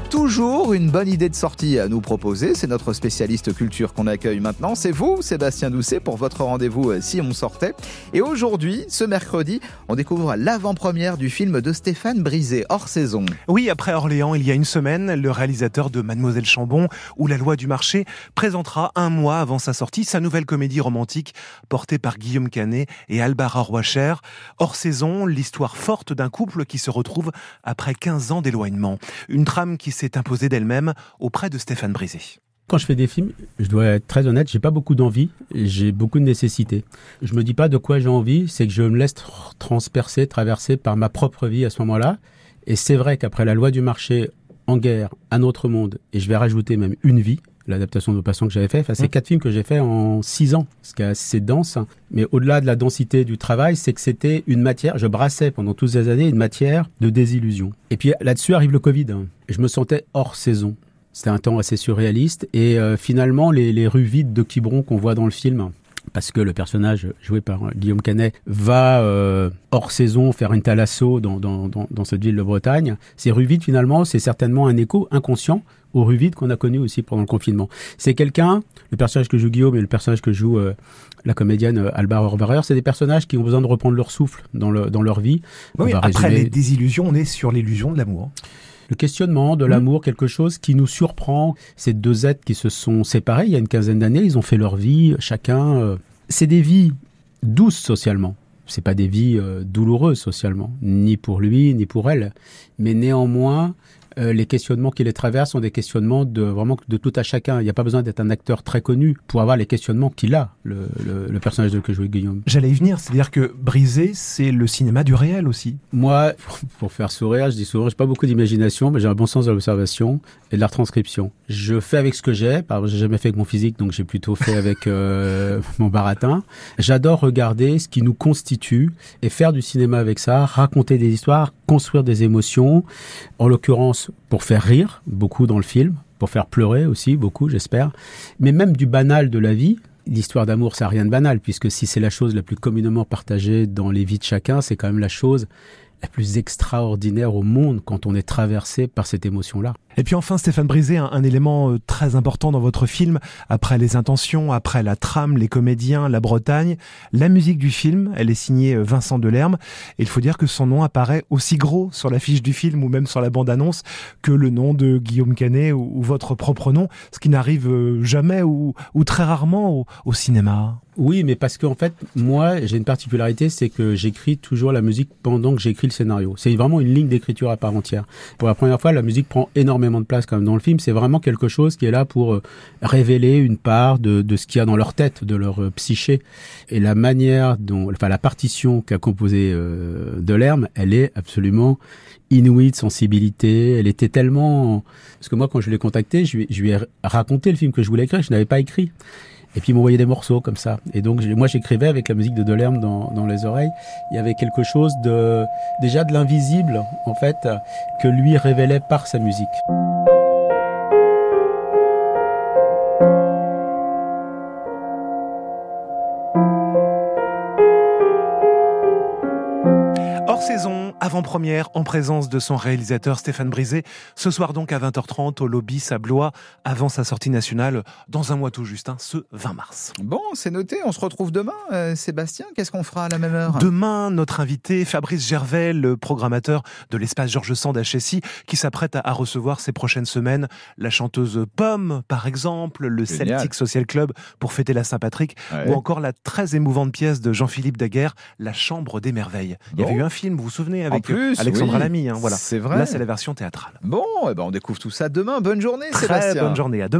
toujours une bonne idée de sortie à nous proposer. C'est notre spécialiste culture qu'on accueille maintenant. C'est vous, Sébastien Doucet, pour votre rendez-vous euh, si on sortait. Et aujourd'hui, ce mercredi, on découvre l'avant-première du film de Stéphane Brisé, hors saison. Oui, après Orléans, il y a une semaine, le réalisateur de Mademoiselle Chambon ou La loi du marché présentera un mois avant sa sortie sa nouvelle comédie romantique portée par Guillaume Canet et Albara Roicher. Hors saison, l'histoire forte d'un couple qui se retrouve après 15 ans d'éloignement. Une trame qui s'est imposée d'elle-même auprès de Stéphane Brisé. Quand je fais des films, je dois être très honnête, j'ai pas beaucoup d'envie, j'ai beaucoup de nécessité. Je me dis pas de quoi j'ai envie, c'est que je me laisse transpercer, traverser par ma propre vie à ce moment-là. Et c'est vrai qu'après la loi du marché, en guerre, un autre monde, et je vais rajouter même une vie, l'adaptation de Passant que j'avais fait. Enfin, c'est mmh. quatre films que j'ai fait en six ans, ce qui est assez dense. Mais au-delà de la densité du travail, c'est que c'était une matière, je brassais pendant toutes ces années une matière de désillusion. Et puis là-dessus arrive le Covid. Je me sentais hors saison. C'était un temps assez surréaliste. Et euh, finalement, les, les, rues vides de Quiberon qu'on voit dans le film, parce que le personnage joué par Guillaume Canet va euh, hors saison faire une thalasso dans, dans, dans, dans, cette ville de Bretagne. Ces rues vides, finalement, c'est certainement un écho inconscient aux rues vides qu'on a connues aussi pendant le confinement. C'est quelqu'un, le personnage que joue Guillaume et le personnage que joue euh, la comédienne euh, Alba Orvarer, c'est des personnages qui ont besoin de reprendre leur souffle dans, le, dans leur vie. Oui, après les désillusions, on est sur l'illusion de l'amour le questionnement de l'amour, quelque chose qui nous surprend. Ces deux êtres qui se sont séparés il y a une quinzaine d'années, ils ont fait leur vie, chacun. Euh, c'est des vies douces socialement. C'est pas des vies euh, douloureuses socialement, ni pour lui, ni pour elle. Mais néanmoins, euh, les questionnements qui les traversent sont des questionnements de vraiment de tout à chacun. Il n'y a pas besoin d'être un acteur très connu pour avoir les questionnements qu'il a, le, le, personnage de que jouait Guillaume. J'allais y venir, c'est-à-dire que Brisé, c'est le cinéma du réel aussi. Moi, pour faire sourire, je dis souvent, j'ai pas beaucoup d'imagination, mais j'ai un bon sens de l'observation et de la transcription. Je fais avec ce que j'ai. Par j'ai jamais fait avec mon physique, donc j'ai plutôt fait avec euh, mon baratin. J'adore regarder ce qui nous constitue et faire du cinéma avec ça, raconter des histoires, construire des émotions. En l'occurrence, pour faire rire, beaucoup dans le film, pour faire pleurer aussi, beaucoup, j'espère. Mais même du banal de la vie, l'histoire d'amour, ça n'a rien de banal, puisque si c'est la chose la plus communément partagée dans les vies de chacun, c'est quand même la chose la plus extraordinaire au monde quand on est traversé par cette émotion-là. Et puis enfin, Stéphane Brisé, un, élément euh, très important dans votre film, après les intentions, après la trame, les comédiens, la Bretagne, la musique du film, elle est signée euh, Vincent Delerme. Et il faut dire que son nom apparaît aussi gros sur l'affiche du film ou même sur la bande-annonce que le nom de Guillaume Canet ou, votre propre nom, ce qui n'arrive euh, jamais ou, très rarement au cinéma. Oui, mais parce qu'en fait, moi, j'ai une particularité, c'est que j'écris toujours la musique pendant que j'écris le scénario. C'est vraiment une ligne d'écriture à part entière. Pour la première fois, la musique prend énormément de place quand même dans le film. C'est vraiment quelque chose qui est là pour euh, révéler une part de, de ce qu'il y a dans leur tête, de leur euh, psyché. Et la manière dont, enfin la partition qu'a composée euh, Delerme, elle est absolument inouïe de sensibilité. Elle était tellement... Parce que moi, quand je l'ai contacté, je lui, je lui ai raconté le film que je voulais écrire. Je n'avais pas écrit. Et puis il m'envoyait des morceaux comme ça. Et donc moi j'écrivais avec la musique de Delerme dans, dans les oreilles. Il y avait quelque chose de déjà de l'invisible en fait que lui révélait par sa musique. Avant-première, en présence de son réalisateur Stéphane Brisé. Ce soir donc à 20h30 au lobby Sablois, avant sa sortie nationale, dans un mois tout juste, hein, ce 20 mars. Bon, c'est noté. On se retrouve demain, euh, Sébastien. Qu'est-ce qu'on fera à la même heure? Demain, notre invité, Fabrice Gervais, le programmateur de l'espace Georges Sand à Chessy, qui s'apprête à, recevoir ces prochaines semaines la chanteuse Pomme, par exemple, le Celtic Social Club pour fêter la Saint-Patrick, ou encore la très émouvante pièce de Jean-Philippe Daguerre, La Chambre des Merveilles. Il y avait eu un film, vous vous souvenez, avec plus, Alexandra Lamy. Hein, voilà. C'est vrai. Là, c'est la version théâtrale. Bon, eh ben on découvre tout ça demain. Bonne journée, Très Sébastien. Bonne journée. À demain.